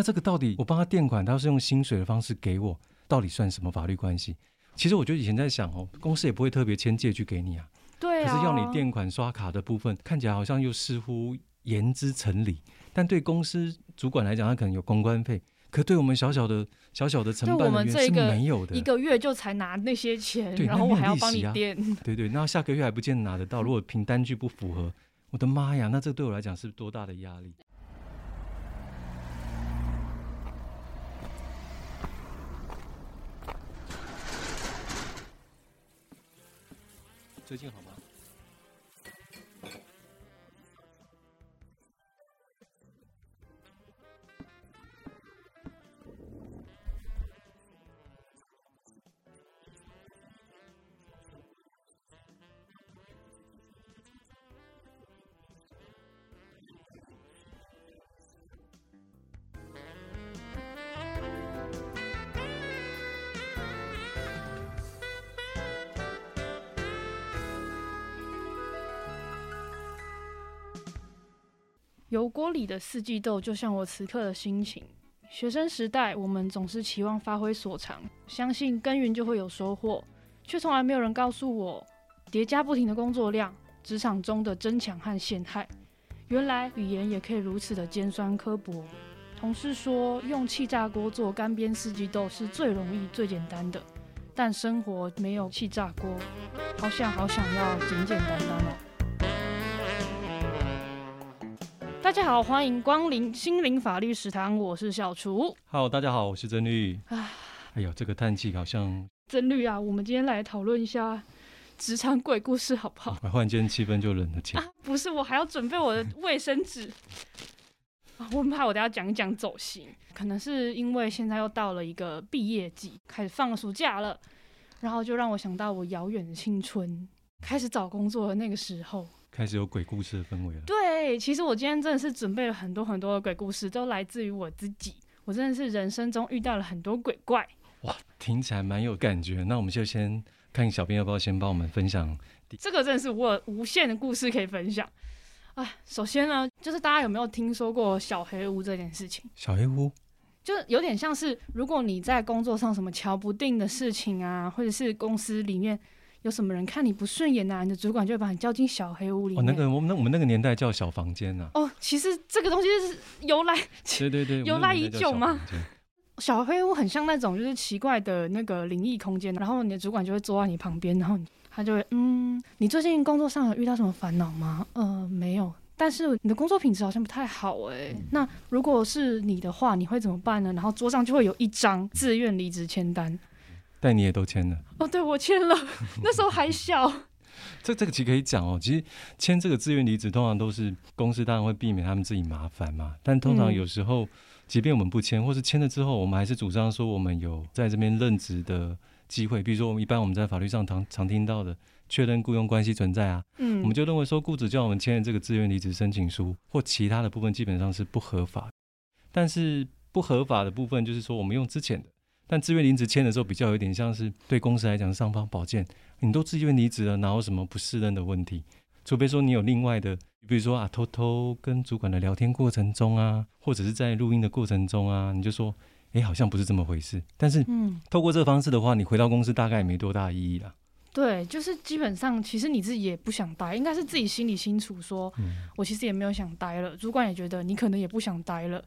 那这个到底我帮他垫款，他是用薪水的方式给我，到底算什么法律关系？其实我就以前在想哦，公司也不会特别签借据给你啊，对啊，可是要你垫款刷卡的部分，看起来好像又似乎言之成理，但对公司主管来讲，他可能有公关费，可对我们小小的小小的承对我办人员是们这个没有的一。个月就才拿那些钱，然后我还要帮你垫。对对，那下个月还不见得拿得到。如果凭单据不符合，我的妈呀，那这对我来讲是多大的压力？最近好吗？油锅里的四季豆，就像我此刻的心情。学生时代，我们总是期望发挥所长，相信耕耘就会有收获，却从来没有人告诉我，叠加不停的工作量，职场中的争抢和陷害。原来语言也可以如此的尖酸刻薄。同事说，用气炸锅做干煸四季豆是最容易、最简单的，但生活没有气炸锅，好想好想要简简单单哦。大家好，欢迎光临心灵法律食堂，我是小厨 Hello，大家好，我是曾律。唉哎呦，这个叹气好像，曾律啊。我们今天来讨论一下职场鬼故事，好不好？忽然间气氛就冷了起来。啊，不是，我还要准备我的卫生纸。啊，我很怕我等下讲一讲走心，可能是因为现在又到了一个毕业季，开始放暑假了，然后就让我想到我遥远的青春，开始找工作的那个时候。开始有鬼故事的氛围了。对，其实我今天真的是准备了很多很多的鬼故事，都来自于我自己。我真的是人生中遇到了很多鬼怪。哇，听起来蛮有感觉。那我们就先看小编要不要先帮我们分享。这个真的是我有无限的故事可以分享。啊，首先呢，就是大家有没有听说过小黑屋这件事情？小黑屋，就是有点像是，如果你在工作上什么瞧不定的事情啊，或者是公司里面有什么人看你不顺眼啊，你的主管就会把你叫进小黑屋里哦，那个我们那我们那个年代叫小房间呐、哦，其实这个东西是由来 对对对，由来已久吗？小黑屋很像那种就是奇怪的那个灵异空间，然后你的主管就会坐在你旁边，然后他就会嗯，你最近工作上有遇到什么烦恼吗？呃，没有。但是你的工作品质好像不太好哎、那如果是你的话，你会怎么办呢？然后桌上就会有一张自愿离职签单。但你也都签了。哦，对我签了，那时候还小。这这个其实可以讲哦，其实签这个自愿离职，通常都是公司当然会避免他们自己麻烦嘛。但通常嗯有时候，即便我们不签，或是签了之后，我们还是主张说我们有在这边任职的机会。比如说，我们一般我们在法律上常常听到的确认雇佣关系存在啊，嗯，我们就认为说雇主叫我们签的这个自愿离职申请书或其他的部分基本上是不合法。但是不合法的部分就是说我们用之前的，但自愿离职签的时候比较有点像是对公司来讲是尚方宝剑，你都自愿离职了，哪有什么不适任的问题？除非说你有另外的，比如说啊，偷偷跟主管的聊天过程中啊，或者是在录音的过程中啊，你就说，诶，好像不是这么回事。但是嗯，透过这个方式的话，你回到公司大概也没多大意义啦。对，就是基本上其实你自己也不想待，应该是自己心里清楚说，嗯，我其实也没有想待了，主管也觉得你可能也不想待了，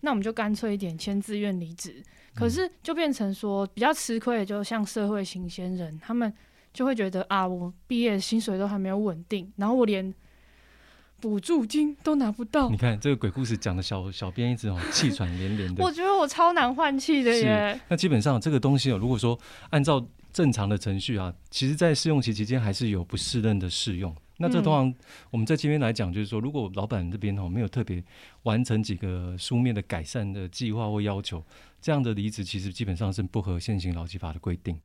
那我们就干脆一点签自愿离职。可是就变成说比较吃亏的，就像社会新鲜人，他们就会觉得啊，我毕业薪水都还没有稳定，然后我连补助金都拿不到你，看这个鬼故事讲的小小编一直哦气喘连连的 我。觉得我超难换气的耶。那基本上这个东西哦，如果说按照正常的程序啊，其实在试用期期间还是有不适任的试用。那这嗯通常我们在这边来讲，就是说，如果老板这边哦没有特别完成几个书面的改善的计划或要求，这样的离职其实基本上是不合现行劳基法的规定。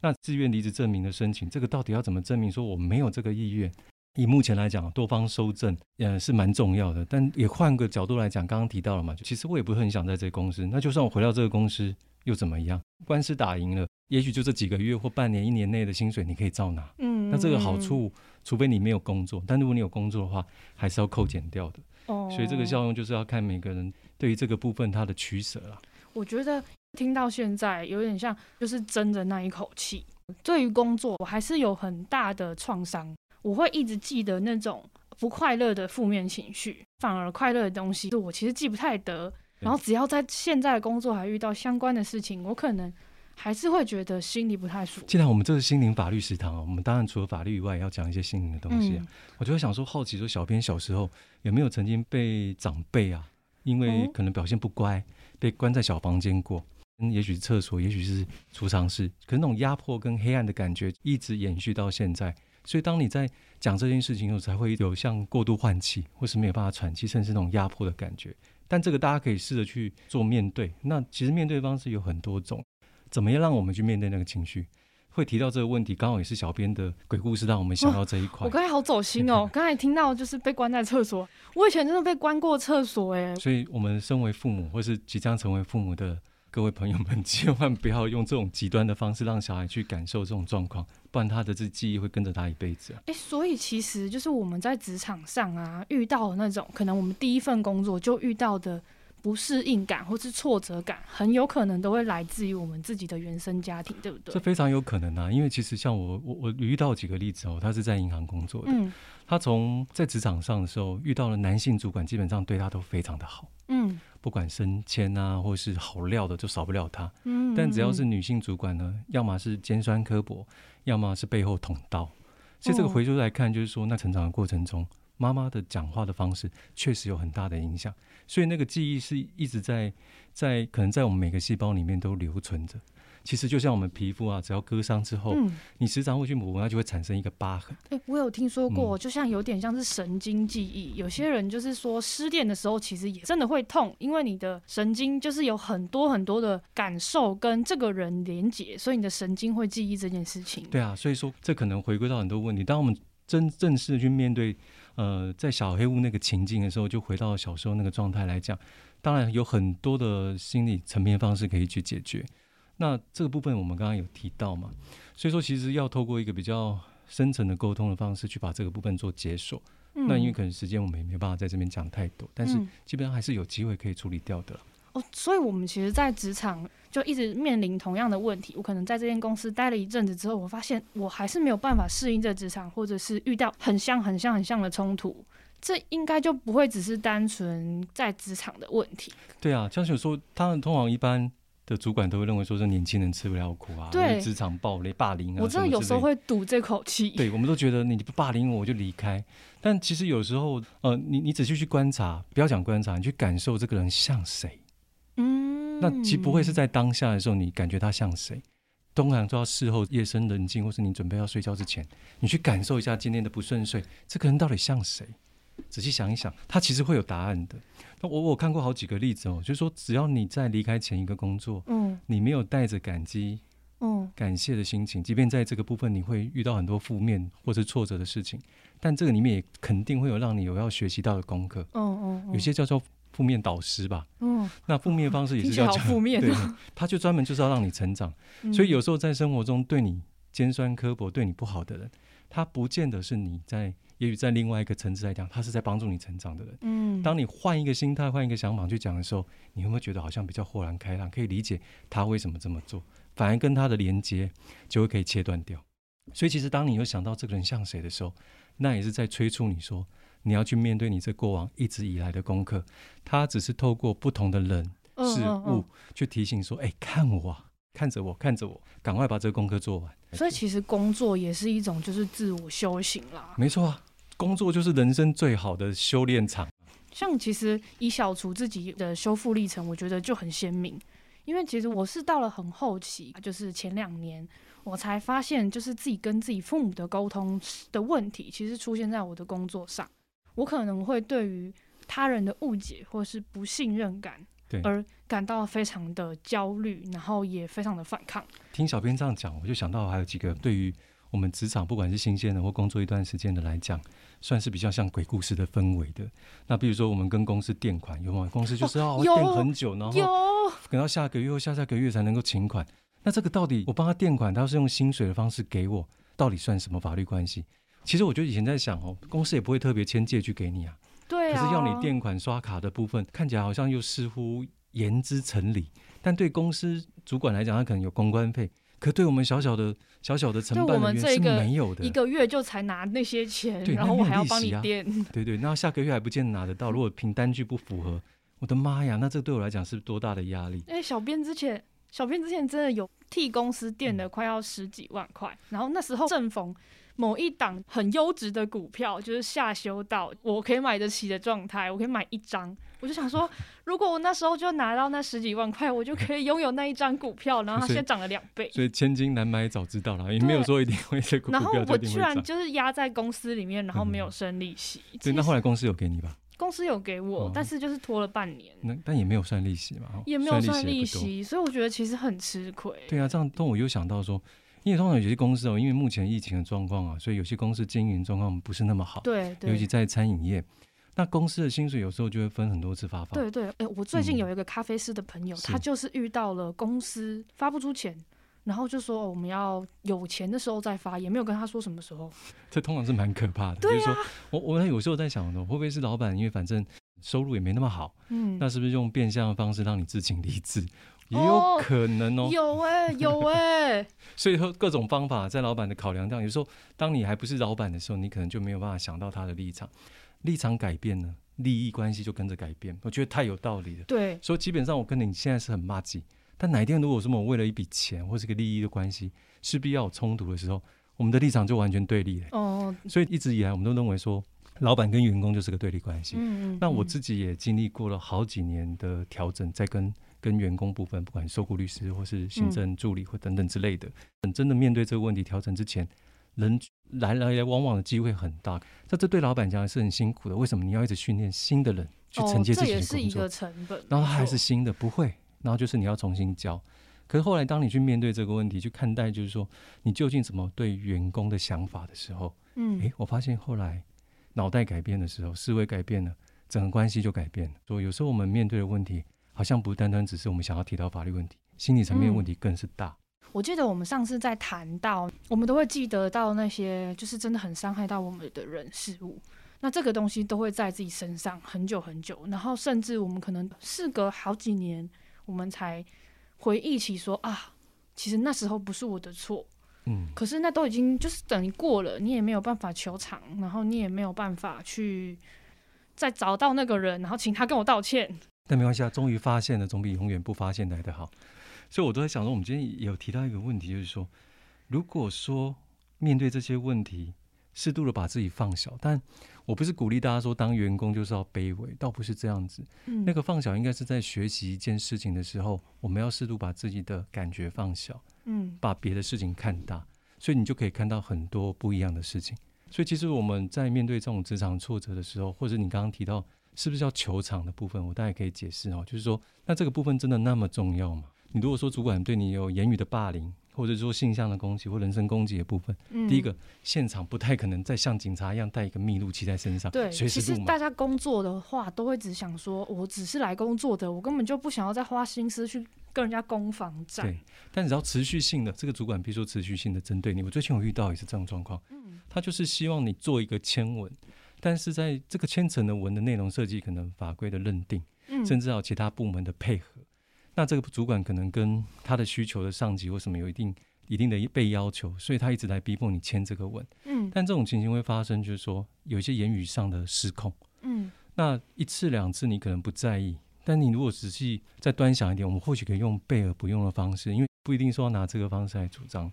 那自愿离职证明的申请，这个到底要怎么证明说我没有这个意愿？以目前来讲，多方收证，呃，是蛮重要的。但也换个角度来讲，刚刚提到了嘛，其实我也不是很想在这个公司。那就算我回到这个公司又怎么样？官司打赢了，也许就这几个月或半年、一年内的薪水你可以照拿。嗯，那这个好处，除非你没有工作，但如果你有工作的话，还是要扣减掉的。哦，所以这个效用就是要看每个人对于这个部分他的取舍啦。我觉得听到现在有点像就是争着那一口气。对于工作，我还是有很大的创伤，我会一直记得那种不快乐的负面情绪，反而快乐的东西，我其实记不太得。然后只要在现在的工作还遇到相关的事情，我可能还是会觉得心里不太舒服。既然我们这是心灵法律食堂啊，我们当然除了法律以外，也要讲一些心灵的东西啊。我就会想说，好奇说，小编小时候有没有曾经被长辈啊，因为可能表现不乖，被关在小房间过？嗯，也许是厕所，也许是储藏室，可是那种压迫跟黑暗的感觉一直延续到现在。所以当你在讲这件事情的时候，才会有像过度换气，或是没有办法喘气，甚至那种压迫的感觉。但这个大家可以试着去做面对。那其实面对方式有很多种，怎么样让我们去面对那个情绪？会提到这个问题，刚好也是小编的鬼故事，让我们想到这一块。我刚才好走心哦，刚才听到就是被关在厕所，我以前真的被关过厕所哎。所以我们身为父母，或是即将成为父母的。各位朋友们，千万不要用这种极端的方式让小孩去感受这种状况，不然他的这记忆会跟着他一辈子。哎，所以其实就是我们在职场上啊，遇到的那种可能我们第一份工作就遇到的不适应感或是挫折感，很有可能都会来自于我们自己的原生家庭，对不对？这非常有可能啊，因为其实像我，我我遇到几个例子哦，他是在银行工作的，嗯，他从在职场上的时候遇到了男性主管，基本上对他都非常的好，嗯。不管升迁啊，或是好料的，就少不了他。嗯，但只要是女性主管呢，要么是尖酸刻薄，要么是背后捅刀。所以这个回头来看，就是说，那成长的过程中，妈妈的讲话的方式确实有很大的影响，所以那个记忆是一直在在可能在我们每个细胞里面都留存着。其实就像我们皮肤啊，只要割伤之后，嗯你时常会去抹，它就会产生一个疤痕。哎，我有听说过，就像有点像是神经记忆。有些人就是说失恋的时候，其实也真的会痛，因为你的神经就是有很多很多的感受跟这个人连接，所以你的神经会记忆这件事情。对啊，所以说这可能回归到很多问题。当我们真正式去面对，呃，在小黑屋那个情境的时候，就回到小时候那个状态来讲，当然有很多的心理层面方式可以去解决。那这个部分我们刚刚有提到嘛，所以说其实要透过一个比较深层的沟通的方式去把这个部分做解锁。那因为可能时间我们也没办法在这边讲太多，但是基本上还是有机会可以处理掉的。哦，所以我们其实，在职场就一直面临同样的问题。我可能在这间公司待了一阵子之后，我发现我还是没有办法适应这职场，或者是遇到很像、很像、很像的冲突。这应该就不会只是单纯在职场的问题。对啊，江雪说，他们通常一般。的主管都会认为说，是年轻人吃不了苦啊，对，职场暴力、霸凌啊，我真的有时候会赌这口气。对，我们都觉得你不霸凌我，我就离开。但其实有时候，呃，你你仔细去观察，不要讲观察，你去感受这个人像谁。嗯，那其实不会是在当下的时候，你感觉他像谁。通常都要事后夜深人静，或是你准备要睡觉之前，你去感受一下今天的不顺遂，这个人到底像谁？仔细想一想，他其实会有答案的。那我我看过好几个例子哦，就是说，只要你在离开前一个工作，嗯，你没有带着感激、嗯，感谢的心情，即便在这个部分你会遇到很多负面或是挫折的事情，但这个里面也肯定会有让你有要学习到的功课。嗯嗯，有些叫做负面导师吧。嗯，那负面方式也是叫负面，对，他就专门就是要让你成长。所以有时候在生活中对你尖酸刻薄、对你不好的人，他不见得是你在。也许在另外一个层次来讲，他是在帮助你成长的人。嗯，当你换一个心态、换一个想法去讲的时候，你会不会觉得好像比较豁然开朗，可以理解他为什么这么做，反而跟他的连接就会可以切断掉。所以，其实当你有想到这个人像谁的时候，那也是在催促你说，你要去面对你这过往一直以来的功课。他只是透过不同的人事物去提醒说：“哎，看我，看着我，看着我，赶快把这个功课做完。”所以，其实工作也是一种就是自我修行啦。没错啊。工作就是人生最好的修炼场。像其实以小厨自己的修复历程，我觉得就很鲜明。因为其实我是到了很后期，就是前两年，我才发现，就是自己跟自己父母的沟通的问题，其实出现在我的工作上。我可能会对于他人的误解或是不信任感，而感到非常的焦虑，然后也非常的反抗。听小编这样讲，我就想到还有几个对于我们职场，不管是新鲜的或工作一段时间的来讲。算是比较像鬼故事的氛围的。那比如说，我们跟公司垫款，有吗？公司就是要垫很久，然后等到下个月或下下个月才能够请款。那这个到底我帮他垫款，他是用薪水的方式给我，到底算什么法律关系？其实我觉得以前在想哦，公司也不会特别签借据给你啊。对啊，可是要你垫款刷卡的部分，看起来好像又似乎言之成理，但对公司主管来讲，他可能有公关费，可对我们小小的小小的承对我办人员是们这个没有的一。个月就才拿那些钱，然后我还要帮你垫。对对，那下个月还不见得拿得到。如果凭单据不符合，我的妈呀，那这对我来讲是多大的压力？哎、小编之前，小编之前真的有替公司垫嗯了快要十几万块，然后那时候正逢某一档很优质的股票，就是下修到我可以买得起的状态，我可以买一张。我就想说，如果我那时候就拿到那十几万块，我就可以拥有那一张股票，然后它现在涨了两倍。所以千金难买早知道了，也没有说一定会然后我居。然就是压在公司里面，然后没有嗯生利息。对，那后来公司有给你吧？公司有给我，哦但是就是拖了半年，那但也没有算利息嘛，哦也没有算利。息，所以我觉得其实很吃亏。对啊，这样但我又想到说，因为通常有些公司哦，因为目前疫情的状况啊，所以有些公司经营状况不是那么好，对对，尤其在餐饮业，那公司的薪水有时候就会分很多次发放。对对，哎、我最近嗯有一个咖啡师的朋友，是他就是遇到了公司发不出钱，然后就说、哦我们要有钱的时候再发，也没有跟他说什么时候。这通常是蛮可怕的。对啊就是说我我有时候在想呢，会不会是老板因为反正收入也没那么好，嗯，那是不是用变相的方式让你自请离职？也有哦可能哦。有哎、有哎、所以说各种方法在老板的考量上，有时候当你还不是老板的时候，你可能就没有办法想到他的立场，立场改变呢，利益关系就跟着改变。我觉得太有道理了。对所以基本上我跟你现在是很骂鸡，但哪一天如果说我为了一笔钱或是个利益的关系，势必要有冲突的时候，我们的立场就完全对立了。哦，所以一直以来我们都认为说，老板跟员工就是个对立关系。嗯嗯，那我嗯自己也经历过了好几年的调整，在跟跟员工部分，不管受雇律师或是行政助理或等等之类的，等真的面对这个问题调整之前，人来来来往往的机会很大。那这对老板讲是很辛苦的。为什么你要一直训练新的人去承接哦、自己这也的工作？是一个成本，然后他还是新的，不会，然后就是你要重新教。可是后来，当你去面对这个问题，去看待，就是说你究竟怎么对员工的想法的时候，嗯诶，我发现后来脑袋改变的时候，思维改变了，整个关系就改变了。所以有时候我们面对的问题，好像不单单只是我们想要提到法律问题，心理层面的问题更是大。我记得我们上次在谈到，我们都会记得到那些就是真的很伤害到我们的人事物。那这个东西都会在自己身上很久很久，然后甚至我们可能事隔好几年，我们才回忆起说啊，其实那时候不是我的错，嗯，可是那都已经就是等于过了，你也没有办法求偿，然后你也没有办法去再找到那个人，然后请他跟我道歉。但没关系啊，终于发现了，总比永远不发现来的好。所以我都在想说，我们今天有提到一个问题，就是说，如果说面对这些问题，适度的把自己放小，但我不是鼓励大家说当员工就是要卑微，倒不是这样子。嗯，那个放小应该是在学习一件事情的时候，我们要适度把自己的感觉放小，嗯把别的事情看大，所以你就可以看到很多不一样的事情。所以其实我们在面对这种职场挫折的时候，或者你刚刚提到是不是叫球场的部分，我大概可以解释哦，就是说，那这个部分真的那么重要吗？你如果说主管对你有言语的霸凌，或者说性向的攻击或人身攻击的部分，嗯第一个现场不太可能再像警察一样带一个密录器在身上，对，其实大。家工作的话，都会只想说，我只是来工作的，我根本就不想要再花心思去跟人家攻防战对。但只要持续性的，这个主管比如说持续性的针对你，我最近有遇到也是这种状况，嗯他就是希望你做一个签文，但是在这个千层的文的内容设计，可能法规的认定，嗯，甚至还有其他部门的配合，那这个主管可能跟他的需求的上级或什么有一定一定的被要求，所以他一直在逼迫你签这个文。嗯但这种情形会发生，就是说有一些言语上的失控。嗯那一次两次你可能不在意，但你如果仔细再端详一点，我们或许可以用备而不用的方式，因为不一定说要拿这个方式来主张。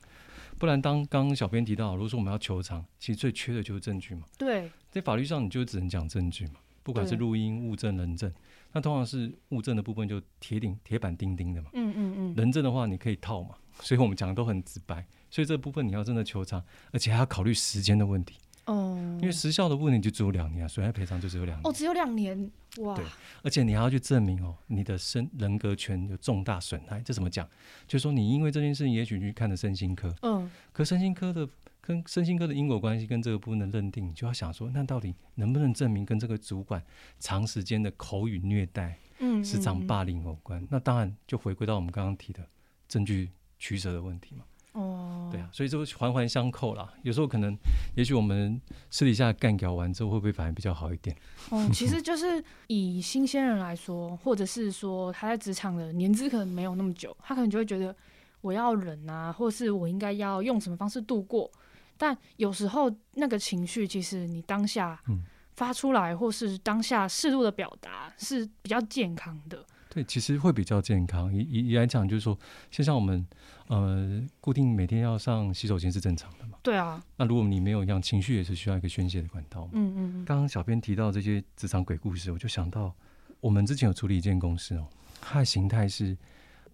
不然，当刚刚小编提到，如果说我们要求偿，其实最缺的就是证据嘛。对，在法律上，你就只能讲证据嘛，不管是录音、物证、人证。那通常是物证的部分就铁顶、铁板钉钉的嘛，嗯嗯嗯，人证的话你可以套嘛。所以我们讲的都很直白。所以这部分你要真的求偿，而且还要考虑时间的问题，哦，因为时效的问题就只有两年啊，损害赔偿就只有两年。哦，只有两年，哇，对而且你还要去证明哦，你的身人格权有重大损害。这怎么讲？就是说你因为这件事情，也许去看了身心科，嗯可身心科的跟身心科的因果关系跟这个部分的认定，你就要想说，那到底能不能证明跟这个主管长时间的口语虐待、嗯，嗯职场霸凌有关？那当然就回归到我们刚刚提的证据取舍的问题嘛。哦，对啊，，所以就环环相扣啦。有时候可能，也许我们私底下干掉完之后，会不会反而比较好一点？哦，其实就是以新鲜人来说，或者是说他在职场的年资可能没有那么久，他可能就会觉得我要忍啊，或是我应该要用什么方式度过。但有时候那个情绪，其实你当下嗯发出来，或是当下适度的表达是比较健康的。对，其实会比较健康。以以以来讲，就是说，就像我们呃固定每天要上洗手间是正常的嘛。对啊，那如果你没有一样，情绪也是需要一个宣泄的管道嘛。嗯嗯嗯，刚刚小编提到这些职场鬼故事，我就想到我们之前有处理一件公司哦，它的形态是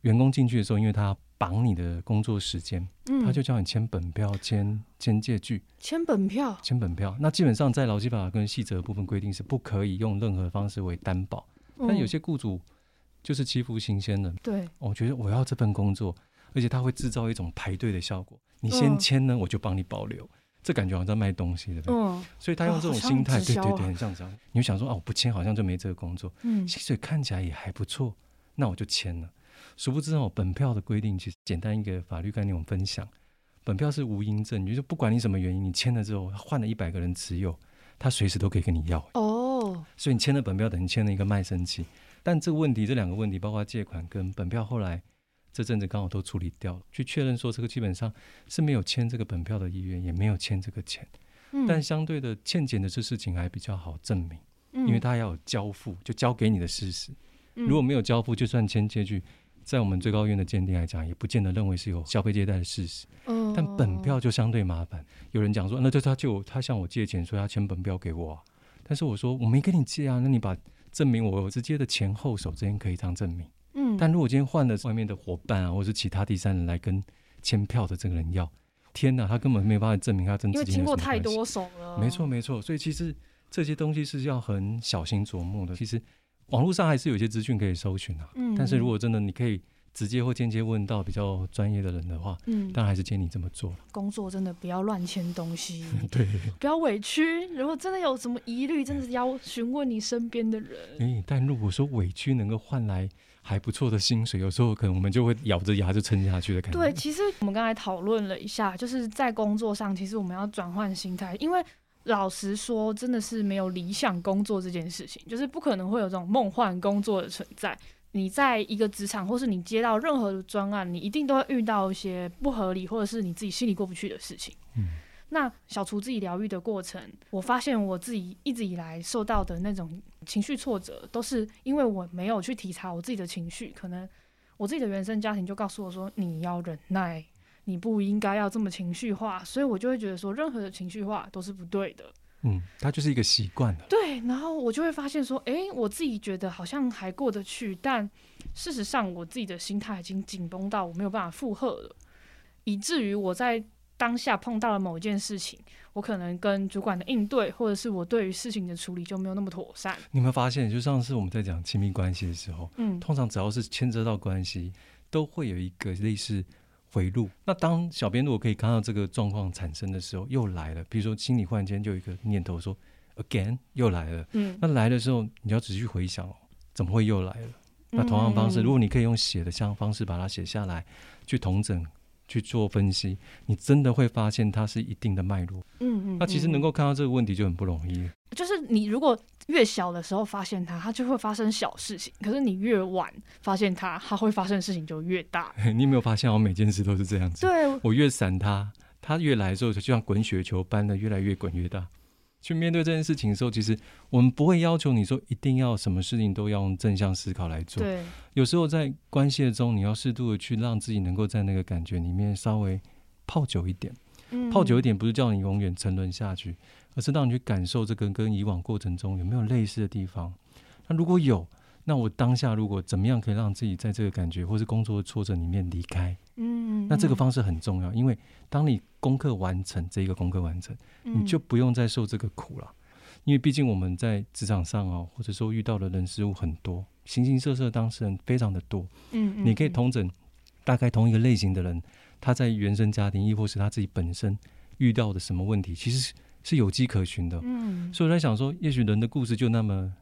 员工进去的时候，因为他绑你的工作时间，嗯他就叫你签本票、签签借据、签本票，签本票。那基本上在劳基法跟细则部分规定是不可以用任何方式为担保，但有嗯些雇主就是欺负新鲜人，对，我觉得我要这份工作，而且它会制造一种排队的效果。你先嗯签呢，我就帮你保留。这感觉好像在卖东西，对不对？嗯所以他用这种心态，对对对，很像这样。你就想说，哦，我不签好像就没这个工作，嗯薪水看起来也还不错，那我就签了。殊不知哦，本票的规定其实简单一个法律概念，我们分享。本票是无因证，也就是不管你什么原因，你签了之后，换了一百个人持有，他随时都可以跟你要。哦，所以你签了本票，等于签了一个卖身契。但这个问题，这两个问题，包括借款跟本票，后来这阵子刚好都处理掉了，去确认说这个基本上是没有签这个本票的意愿，也没有签这个钱。嗯但相对的，欠钱的这事情还比较好证明，因为他要有交付，就交给你的事实。嗯如果没有交付，就算签借据，在我们最高院的鉴定来讲，也不见得认为是有消费借贷的事实。嗯但本票就相对麻烦。有人讲说，那就他就他向我借钱，所以他签本票给我、啊。但是我说我没跟你借啊，那你把证明我有直接的前后手之间可以这样证明。嗯，但如果今天换了外面的伙伴啊，或是其他第三人来跟签票的这个人要，天哪，他根本没有办法证明他真因为经过太多手了，没错，没错，所以其实这些东西是要很小心琢磨的。其实网络上还是有一些资讯可以搜寻啊，嗯，但是如果真的你可以直接或间接问到比较专业的人的话，嗯，当然还是建议你这么做。工作真的不要乱签东西，对，不要委屈。如果真的有什么疑虑，真的是要询问你身边的人。诶，但如果说委屈能够换来还不错的薪水，有时候可能我们就会咬着牙就撑下去的感觉。对，其实我们刚才讨论了一下，就是在工作上，其实我们要转换心态，因为老实说，真的是没有理想工作这件事情，就是不可能会有这种梦幻工作的存在。你在一个职场，或是你接到任何的专案，你一定都会遇到一些不合理，或者是你自己心里过不去的事情。嗯，那小厨自己疗愈的过程，我发现我自己一直以来受到的那种情绪挫折，都是因为我没有去体察我自己的情绪。可能我自己的原生家庭就告诉我说，你要忍耐，你不应该要这么情绪化，所以我就会觉得说，任何的情绪化都是不对的。嗯，它就是一个习惯了。对，然后我就会发现说，诶，我自己觉得好像还过得去，但事实上我自己的心态已经紧绷到我没有办法负荷了，以至于我在当下碰到了某一件事情，我可能跟主管的应对，或者是我对于事情的处理就没有那么妥善。你有没有发现，就上次我们在讲亲密关系的时候，嗯通常只要是牵扯到关系，都会有一个类似回路。那当小编如果可以看到这个状况产生的时候，又来了，比如说心里忽然间就有一个念头说 again 又来了。嗯，那来的时候，你要仔细回想哦，怎么会又来了？那同样方式，嗯如果你可以用写的像方式把它写下来，去同整。去做分析，你真的会发现它是一定的脉络。嗯嗯，那其实嗯能够看到这个问题就很不容易。就是你如果越小的时候发现它，它就会发生小事情；可是你越晚发现它，它会发生的事情就越大。你有没有发现，我每件事都是这样子？对，我越闪它，它越来的时候，就像滚雪球般的越来越滚越大。去面对这件事情的时候，其实我们不会要求你说一定要什么事情都要用正向思考来做。对，有时候在关系中，你要适度的去让自己能够在那个感觉里面稍微泡久一点。嗯泡久一点，不是叫你永远沉沦下去，而是让你去感受这个跟以往过程中有没有类似的地方。那如果有，那我当下如果怎么样可以让自己在这个感觉或是工作的挫折里面离开？嗯，嗯那这个方式很重要，因为当你功课完成，这一个功课完成，你嗯就不用再受这个苦了。因为毕竟我们在职场上哦，或者说遇到的人事物很多，形形色色的当事人非常的多。嗯，嗯你可以嗯同整大概同一个类型的人，他在原生家庭，亦或是他自己本身遇到的什么问题，其实是是有迹可循的。嗯所以我在想说，也许人的故事就那么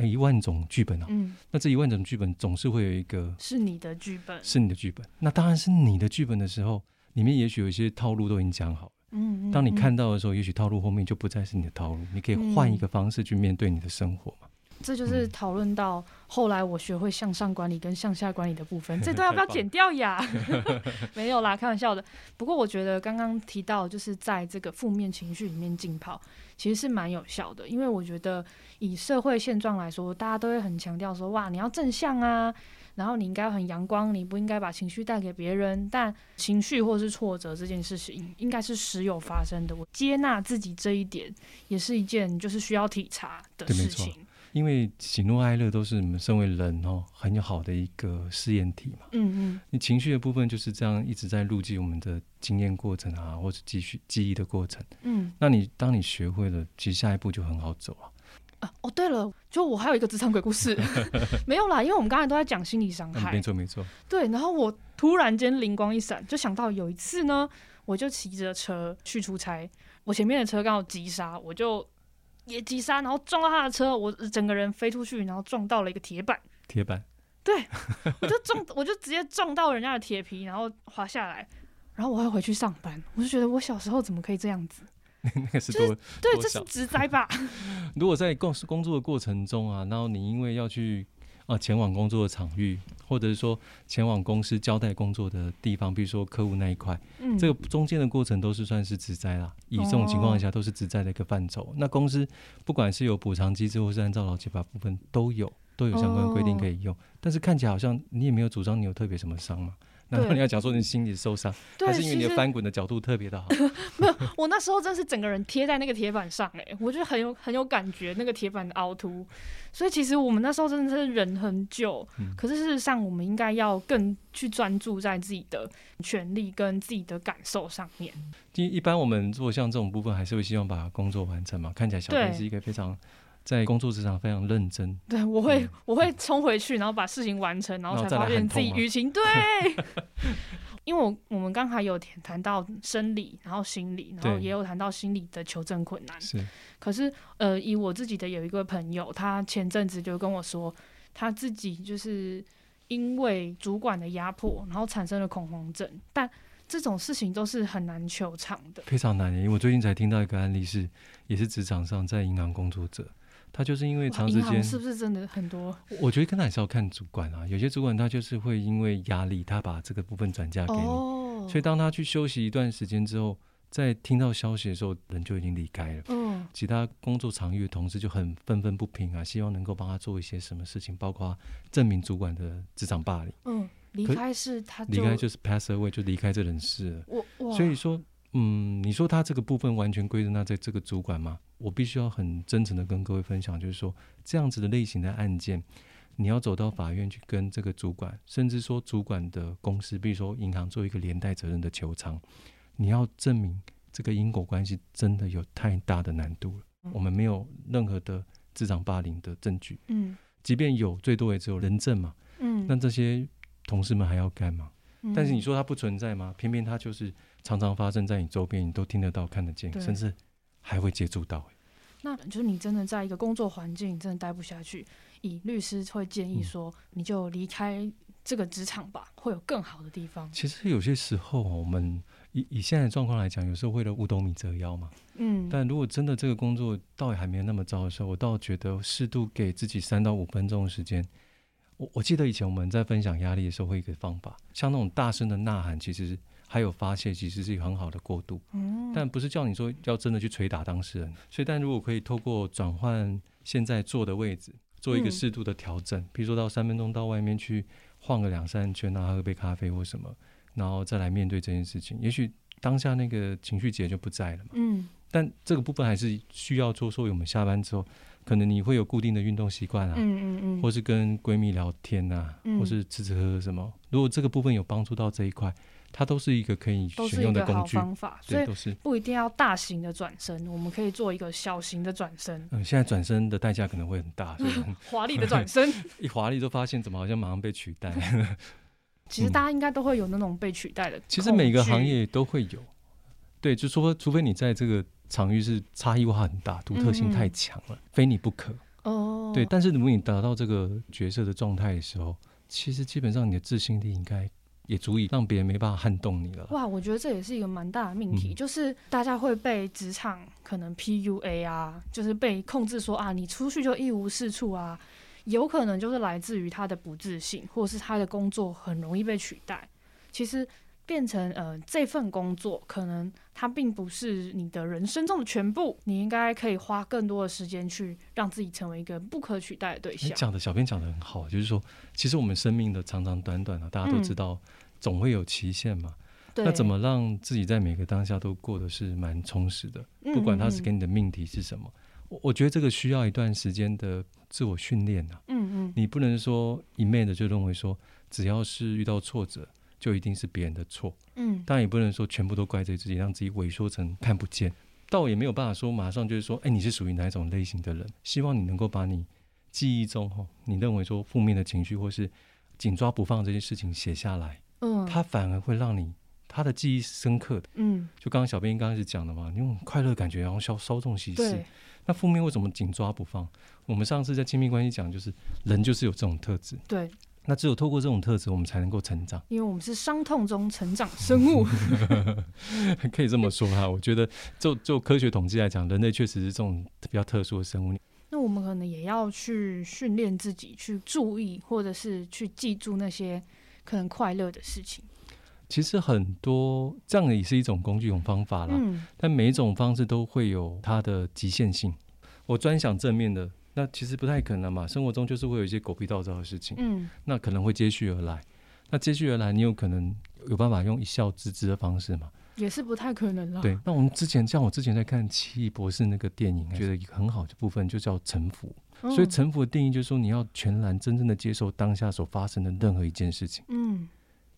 哎一万种剧本啊，嗯，那这一万种剧本总是会有一个是你的剧本，是你的剧本。那当然是你的剧本的时候，里面也许有一些套路都已经讲好了。嗯，当你嗯看到的时候，也许套路后面就不再是你的套路，你可以换一嗯个方式去面对你的生活嘛。这就是嗯讨论到后来我学会向上管理跟向下管理的部分，这段要不要剪掉呀？没有啦，开玩笑的。不过我觉得刚刚提到，就是在这个负面情绪里面浸泡，其实是蛮有效的。因为我觉得以社会现状来说，大家都会很强调说，哇，你要正向啊，然后你应该很阳光，你不应该把情绪带给别人。但情绪或是挫折这件事情，应该是时有发生的。我接纳自己这一点，也是一件就是需要体察的事情。因为喜怒哀乐都是我们身为人哦很有好的一个试验体嘛。嗯嗯。你情绪的部分就是这样一直在录记我们的经验过程啊，或者继续记忆的过程。嗯那你当你学会了，其实下一步就很好走啊。啊哦，对了，就我还有一个职场鬼故事，没有啦，因为我们刚才都在讲心理伤嗯，害没，错没错，对，然后我突然间灵光一闪，就想到有一次呢，我就骑着车去出差，我前面的车刚好急刹，我就也急刹，然后撞到他的车，我整个人飞出去，然后撞到了一个铁板，铁板。对我就撞，我就直接撞到人家的铁皮，然后滑下来。然后我要回去上班，我就觉得我小时候怎么可以这样子？那个是多对，这是多小职灾吧？如果在工工作的过程中啊，然后你因为要去啊前往工作的场域，或者是说前往公司交代工作的地方，比如说客户那一块，嗯，这个中间的过程都是算是职灾啦。以这种情况下，都是职灾的一个范畴。那公司不管是有补偿机制，或是按照劳基法部分都有都有相关规定可以用，但是看起来好像你也没有主张你有特别什么伤嘛。难道你要讲说你心里受伤，对，还是因为你的翻滚的角度特别的好？没有我那时候真是整个人贴在那个铁板上、欸，我觉得很有很有感觉，那个铁板的凹凸。所以其实我们那时候真的是忍很久，嗯可是事实上我们应该要更去专注在自己的权利跟自己的感受上面。一一般我们做像这种部分，还是会希望把工作完成嘛。看起来小编对是一个非常在工作职场非常认真，对，我会、嗯我会冲回去，然后把事情完成，然后才发现自己舆情对。因为我我们刚才有谈谈到生理，然后心理，然后也有谈到心理的求证困难。是可是，呃，以我自己的有一个朋友，他前阵子就跟我说，他自己就是因为主管的压迫，然后产生了恐慌症，但这种事情都是很难求偿的。非常难耶。因为我最近才听到一个案例是，也是职场上在银行工作者，他就是因为长时间，是不是真的很多？我觉得跟他还是要看主管啊。有些主管他就是会因为压力，他把这个部分转嫁给你，哦，所以当他去休息一段时间之后，在听到消息的时候，人就已经离开了。嗯，其他工作场域的同事就很愤愤不平啊，希望能够帮他做一些什么事情，包括证明主管的职场霸凌。嗯，离开是他离开就是 pass away，就离开这人世了。所以说，嗯，你说他这个部分完全归纳在这个主管吗？我必须要很真诚的跟各位分享，就是说这样子的类型的案件，你要走到法院去跟这个主管，甚至说主管的公司，比如说银行做一个连带责任的求偿，你要证明这个因果关系真的有太大的难度了。嗯我们没有任何的职场霸凌的证据，嗯即便有，最多也只有人证嘛。嗯，那这些同事们还要干嘛？嗯但是你说它不存在吗？偏偏它就是常常发生在你周边，你都听得到、看得见，甚至还会接触到。那就是你真的在一个工作环境真的待不下去，以律师会建议嗯说，你就离开这个职场吧，会有更好的地方。其实有些时候，我们以以现在的状况来讲，有时候为了五斗米折腰嘛。嗯，但如果真的这个工作倒也还没有那么糟的时候，我倒觉得适度给自己三到五分钟的时间。我我记得以前我们在分享压力的时候，会有一个方法，像那种大声的呐喊，其实还有发泄，其实是一个很好的过渡。嗯，但不是叫你说要真的去捶打当事人。所以，但如果可以透过转换现在坐的位置，做一个嗯适度的调整，比如说到三分钟到外面去晃个两三圈啊，喝杯咖啡或什么，然后再来面对这件事情，也许当下那个情绪结就不在了嘛。嗯但这个部分还是需要做，说我们下班之后，可能你会有固定的运动习惯啊。嗯嗯嗯，或是跟闺蜜聊天啊、嗯或是吃吃喝喝什么。如果这个部分有帮助到这一块，它都是一个可以都选是一个好用的工具。方法，所对，以都是。不一定要大型的转身，我们可以做一个小型的转身，嗯，现在转身的代价可能会很大，华丽的转身。一华丽就发现怎么好像马上被取代。其实大家应该都会有那种被取代的。其实每个行业都会有，对，就说除非你在这个场域是差异化很大，独特性太强了，非你不可。哦，对，但是如果你达到这个角色的状态的时候，其实基本上你的自信力应该也足以让别人没办法撼动你了。哇，我觉得这也是一个蛮大的命题，嗯就是大家会被职场可能 PUA 啊，就是被控制说啊，你出去就一无是处啊，有可能就是来自于他的不自信，或者是他的工作很容易被取代。其实变成呃这份工作，可能它并不是你的人生中的全部，你应该可以花更多的时间去让自己成为一个不可取代的对你象。讲的小编讲的很好，就是说，其实我们生命的长长短短啊，大家都知道，总会有期限嘛。嗯，那怎么让自己在每个当下都过得是蛮充实的？嗯不管他是嗯给你的命题是什么，我我觉得这个需要一段时间的自我训练啊。嗯嗯你不能说一昧的就认为说，只要是遇到挫折，就一定是别人的错。嗯当然也不能说全部都怪罪自己，让自己萎缩成看不见。倒也没有办法说马上就是说，哎，你是属于哪一种类型的人？希望你能够把你记忆中哈，你认为说负面的情绪或是紧抓不放这些事情写下来，嗯，它反而会让你他的记忆是深刻的。嗯就刚刚小编刚开始讲的嘛，那种快乐感觉，然后稍稍纵即逝。那负面为什么紧抓不放？我们上次在亲密关系讲，就是人就是有这种特质。对，那只有透过这种特质，我们才能够成长。因为我们是伤痛中成长生物。可以这么说哈，我觉得就就科学统计来讲，人类确实是这种比较特殊的生物。那我们可能也要去训练自己，去注意，或者是去记住那些可能快乐的事情。其实很多这样也是一种工具、一种方法啦，嗯但每一种方式都会有它的极限性。我专想正面的，那其实不太可能嘛。生活中就是会有一些狗屁倒灶的事情，嗯那可能会接续而来。那接续而来，你有可能有办法用一笑置之的方式嘛？也是不太可能了。对。那我们之前像我之前在看《奇异博士》那个电影，觉得一个很好的部分就叫臣服。嗯，所以臣服的定义就是说，你要全然真正的接受当下所发生的任何一件事情，嗯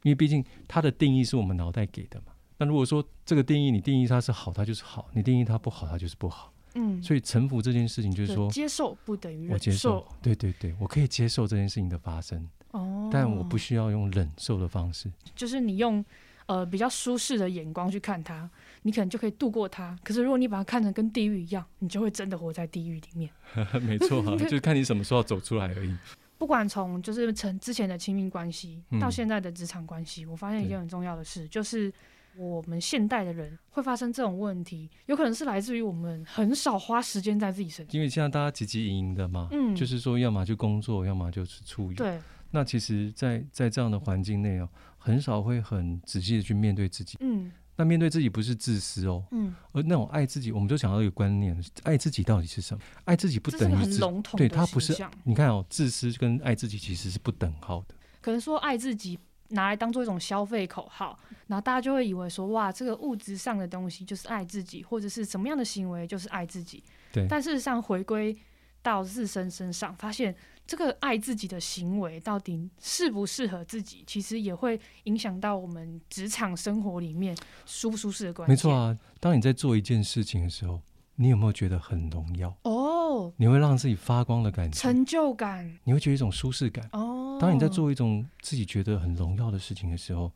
因为毕竟它的定义是我们脑袋给的嘛。那如果说这个定义你定义它是好，它就是好；你定义它不好，它就是不好。嗯，所以臣服这件事情就是说，接受不等于忍我接受，对对对，我可以接受这件事情的发生，哦，但我不需要用忍受的方式。就是你用呃比较舒适的眼光去看它，你可能就可以度过它。可是如果你把它看成跟地狱一样，你就会真的活在地狱里面。没错啊，就是看你什么时候走出来而已。不管从就是成之前的亲密关系嗯到现在的职场关系，我发现一件很重要的事，就是我们现代的人会发生这种问题，有可能是来自于我们很少花时间在自己身上。因为现在大家汲汲营营的嘛，嗯就是说要么就工作，要么就是出游。对，那其实在，在这样的环境内哦，很少会很仔细的去面对自己。嗯那面对自己不是自私哦，嗯，而那种爱自己，我们就想到一个观念，爱自己到底是什么？爱自己不等于自，笼统对它不是。你看哦，自私跟爱自己其实是不等号的。可能说爱自己拿来当做一种消费口号，然后大家就会以为说哇，这个物质上的东西就是爱自己，或者是什么样的行为就是爱自己。对但事实上回归到自身身上，发现这个爱自己的行为到底适不适合自己，其实也会影响到我们职场生活里面舒不舒适的关系。没错啊，当你在做一件事情的时候，你有没有觉得很荣耀？哦，你会让自己发光的感觉，成就感你会觉得一种舒适感。哦。当你在做一种自己觉得很荣耀的事情的时候，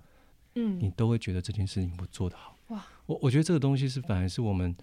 嗯你都会觉得这件事情我做得好。哇，我我觉得这个东西是反而是我们，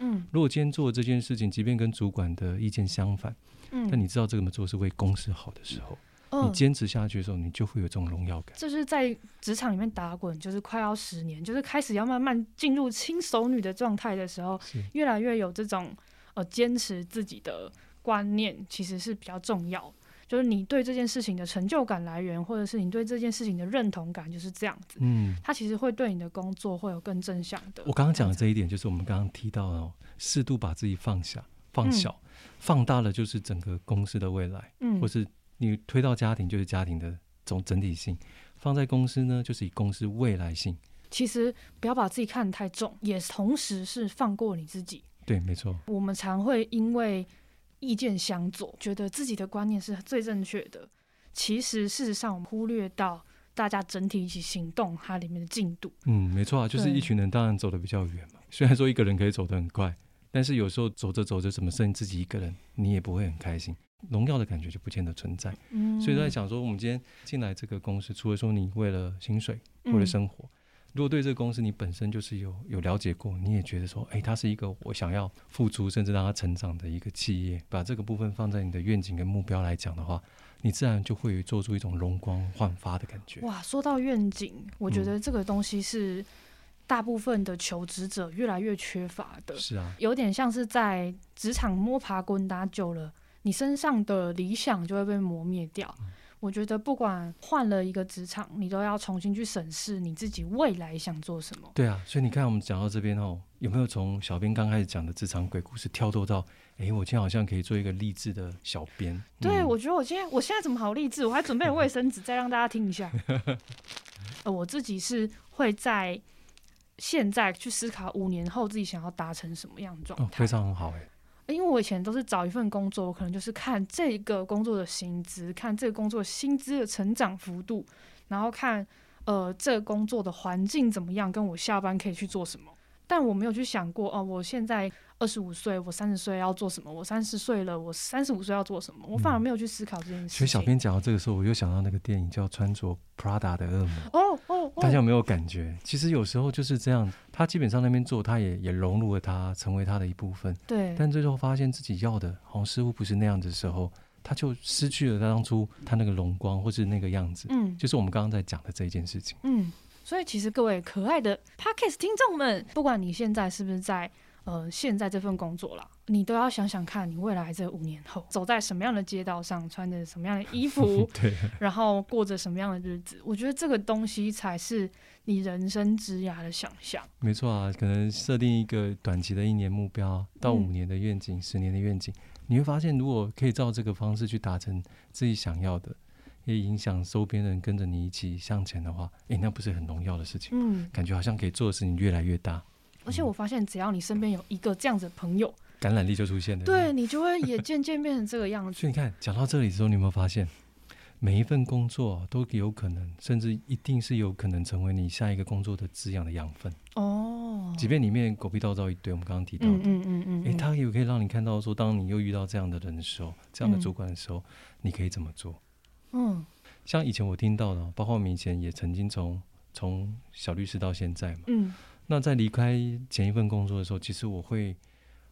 嗯如果今天做这件事情，即便跟主管的意见相反，嗯，但你知道这么做是为公司好的时候，嗯你坚持下去的时候，你就会有这种荣耀感。就是在职场里面打滚，就是快要十年，就是开始要慢慢进入轻熟女的状态的时候，越来越有这种呃坚持自己的观念，其实是比较重要。就是你对这件事情的成就感来源，或者是你对这件事情的认同感，就是这样子。嗯，它其实会对你的工作会有更正向的。我刚刚讲的这一点，就是我们刚刚提到的哦，适度把自己放下、放小、放大了，就是整个公司的未来，嗯或是你推到家庭，就是家庭的总整体性；放在公司呢，就是以公司未来性。其实不要把自己看得太重，也同时是放过你自己。对，没错。我们常会因为意见相左，觉得自己的观念是最正确的。其实事实上，我们忽略到大家整体一起行动，它里面的进度。嗯，没错啊，就是一群人当然走得比较远嘛。虽然说一个人可以走得很快，但是有时候走着走着，怎么剩自己一个人，你也不会很开心，荣耀的感觉就不见得存在。嗯，所以在想说，我们今天进来这个公司，除了说你为了薪水，为了嗯生活，如果对这个公司你本身就是有有了解过，你也觉得说，哎，它是一个我想要付出，甚至让它成长的一个企业，把这个部分放在你的愿景跟目标来讲的话，你自然就会做出一种容光焕发的感觉。哇，说到愿景，我觉嗯。得这个东西是大部分的求职者越来越缺乏的，是啊，有点像是在职场摸爬滚打久了，你身上的理想就会被磨灭掉。嗯我觉得不管换了一个职场，你都要重新去审视你自己未来想做什么。对啊，所以你看，我们讲到这边哦，有没有从小编刚开始讲的职场鬼故事跳脱到，哎，我今天好像可以做一个励志的小编？对，嗯我觉得我今天我现在怎么好励志？我还准备了卫生纸，再让大家听一下。呃，我自己是会在现在去思考五年后自己想要达成什么样的状哦，态。非常很好哎。因为我以前都是找一份工作，我可能就是看这个工作的薪资，看这个工作薪资的成长幅度，然后看呃这个工作的环境怎么样，跟我下班可以去做什么。但我没有去想过，哦，我现在二十五岁，我三十岁要做什么？我三十岁了，我三十五岁要做什么？我反而没有去思考这件事情。所以小编讲到这个时候，我又想到那个电影叫《穿着 Prada 的恶魔》。哦哦哦，大家有没有感觉？其实有时候就是这样，他基本上那边做，他也也融入了他，成为他的一部分。对，但最后发现自己要的好像似乎不是那样子的时候，他就失去了他当初他那个荣光或是那个样子，嗯就是我们刚刚在讲的这一件事情。嗯，所以其实各位可爱的 Podcast 听众们，不管你现在是不是在呃现在这份工作啦，你都要想想看你未来这五年后走在什么样的街道上，穿着什么样的衣服，对，然后过着什么样的日子。我觉得这个东西才是你人生之涯的想象。没错啊，可能设定一个短期的一年目标，到嗯五年的愿景、十年的愿景，你会发现，如果可以照这个方式去达成自己想要的，也影响周边人跟着你一起向前的话，诶，那不是很荣耀的事情？嗯，感觉好像可以做的事情越来越大，而且我发现只要你身边有一个这样子的朋友，感染力就出现了。对你就会也渐渐变成这个样子。所以你看，讲到这里的时候，你有没有发现，每一份工作都有可能，甚至一定是有可能成为你下一个工作的滋养的养分。哦，即便里面狗屁倒灶一堆，我们刚刚提到的，嗯嗯嗯嗯，诶，嗯也可以让你看到说，当你又遇到这样的人的时候，这样的嗯主管的时候，你可以怎么做？嗯像以前我听到的，包括我们以前也曾经从从小律师到现在嘛，嗯那在离开前一份工作的时候，其实我会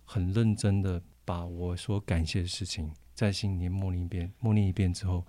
很认真的把我所感谢的事情在心里面默念一遍，默念一遍之后，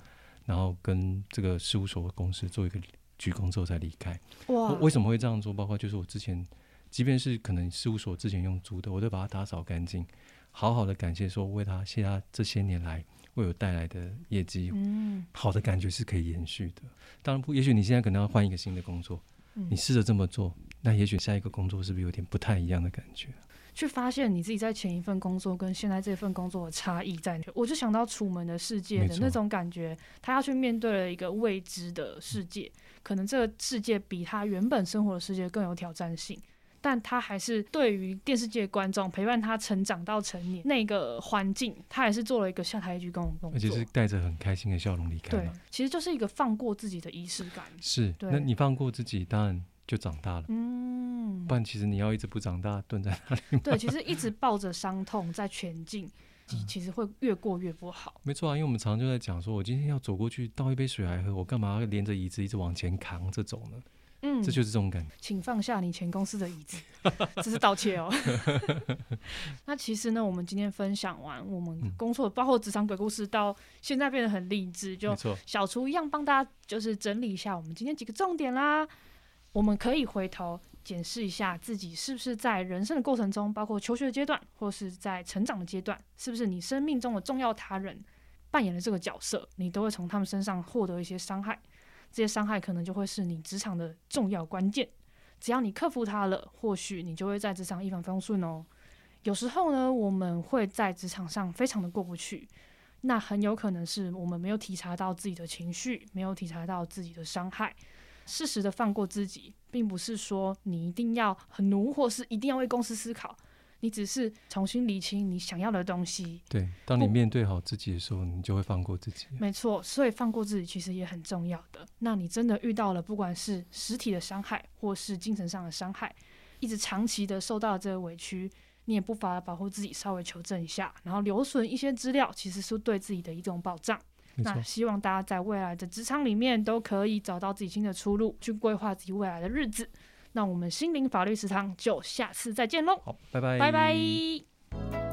然后跟这个事务所的公司做一个鞠躬之后再离开。哇为什么会这样做？包括就是我之前，即便是可能事务所之前用租的，我都把它打扫干净，好好的感谢说为他谢他这些年来为我带来的业绩，嗯好的感觉是可以延续的。当然不，也许你现在可能要换一个新的工作，嗯你试着这么做，那也许下一个工作是不是有点不太一样的感觉？去发现你自己在前一份工作跟现在这份工作的差异在哪。我就想到《楚门的世界》的那种感觉，他要去面对了一个未知的世界，可能这个世界比他原本生活的世界更有挑战性。但他还是对于电视界观众陪伴他成长到成年那个环境，他还是做了一个下台鞠躬的动作。而且是带着很开心的笑容离开对。，其实就是一个放过自己的仪式感。是，那你放过自己，当然就长大了。嗯不，然其实你要一直不长大，蹲在那里。对，其实一直抱着伤痛在前进，其其实会越过越不好。没错啊，因为我们常常就在讲说，我今天要走过去倒一杯水来喝，我干嘛要连着椅子一直往前扛着走呢？嗯，这就是这种感觉。请放下你前公司的椅子，这是盗窃哦。那其实呢，我们今天分享完我们嗯工作，包括职场鬼故事，到现在变得很励志，就，小厨一样帮大家就是整理一下我们今天几个重点啦。我们可以回头检视一下自己是不是在人生的过程中，包括求学阶段，或是在成长的阶段，是不是你生命中的重要他人扮演了这个角色，你都会从他们身上获得一些伤害。这些伤害可能就会是你职场的重要关键。只要你克服它了，或许你就会在职场一帆风顺哦。有时候呢，我们会在职场上非常的过不去，那很有可能是我们没有体察到自己的情绪，没有体察到自己的伤害。适时的放过自己，并不是说你一定要很奴，或是一定要为公司思考，你只是重新理清你想要的东西。对，当你面对好自己的时候，你就会放过自己。没错，所以放过自己其实也很重要的。那你真的遇到了，不管是实体的伤害，或是精神上的伤害，一直长期的受到这个委屈，你也不乏保护自己，稍微求证一下，然后留存一些资料，其实是对自己的一种保障。那，希望大家在未来的职场里面都可以找到自己新的出路，去规划自己未来的日子。那我们心灵法律食堂就下次再见喽，好，拜拜，拜拜